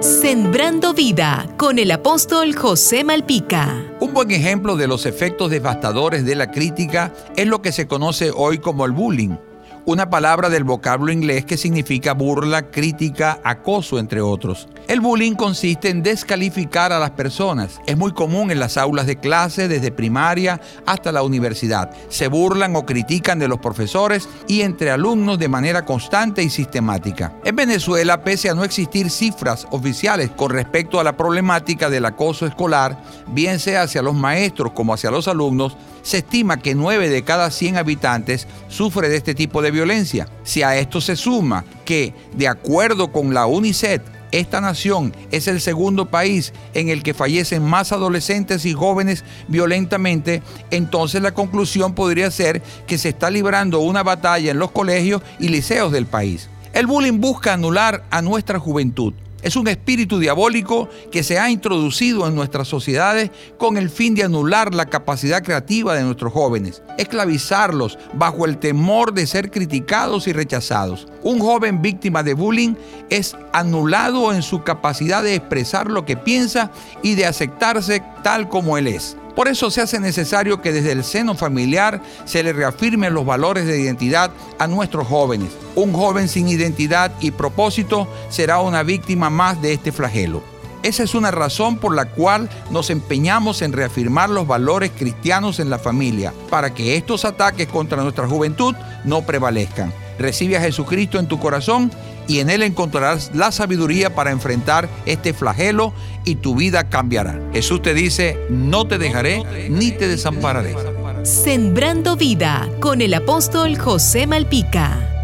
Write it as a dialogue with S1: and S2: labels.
S1: Sembrando vida con el apóstol José Malpica.
S2: Un buen ejemplo de los efectos devastadores de la crítica es lo que se conoce hoy como el bullying una palabra del vocablo inglés que significa burla, crítica, acoso, entre otros. El bullying consiste en descalificar a las personas. Es muy común en las aulas de clase, desde primaria hasta la universidad. Se burlan o critican de los profesores y entre alumnos de manera constante y sistemática. En Venezuela, pese a no existir cifras oficiales con respecto a la problemática del acoso escolar, bien sea hacia los maestros como hacia los alumnos, se estima que 9 de cada 100 habitantes sufre de este tipo de violencia. Si a esto se suma que, de acuerdo con la UNICEF, esta nación es el segundo país en el que fallecen más adolescentes y jóvenes violentamente, entonces la conclusión podría ser que se está librando una batalla en los colegios y liceos del país. El bullying busca anular a nuestra juventud es un espíritu diabólico que se ha introducido en nuestras sociedades con el fin de anular la capacidad creativa de nuestros jóvenes, esclavizarlos bajo el temor de ser criticados y rechazados. Un joven víctima de bullying es anulado en su capacidad de expresar lo que piensa y de aceptarse tal como él es. Por eso se hace necesario que desde el seno familiar se le reafirmen los valores de identidad a nuestros jóvenes. Un joven sin identidad y propósito será una víctima más de este flagelo. Esa es una razón por la cual nos empeñamos en reafirmar los valores cristianos en la familia, para que estos ataques contra nuestra juventud no prevalezcan. Recibe a Jesucristo en tu corazón y en Él encontrarás la sabiduría para enfrentar este flagelo y tu vida cambiará. Jesús te dice, no te dejaré ni te desampararé.
S1: Sembrando vida con el apóstol José Malpica.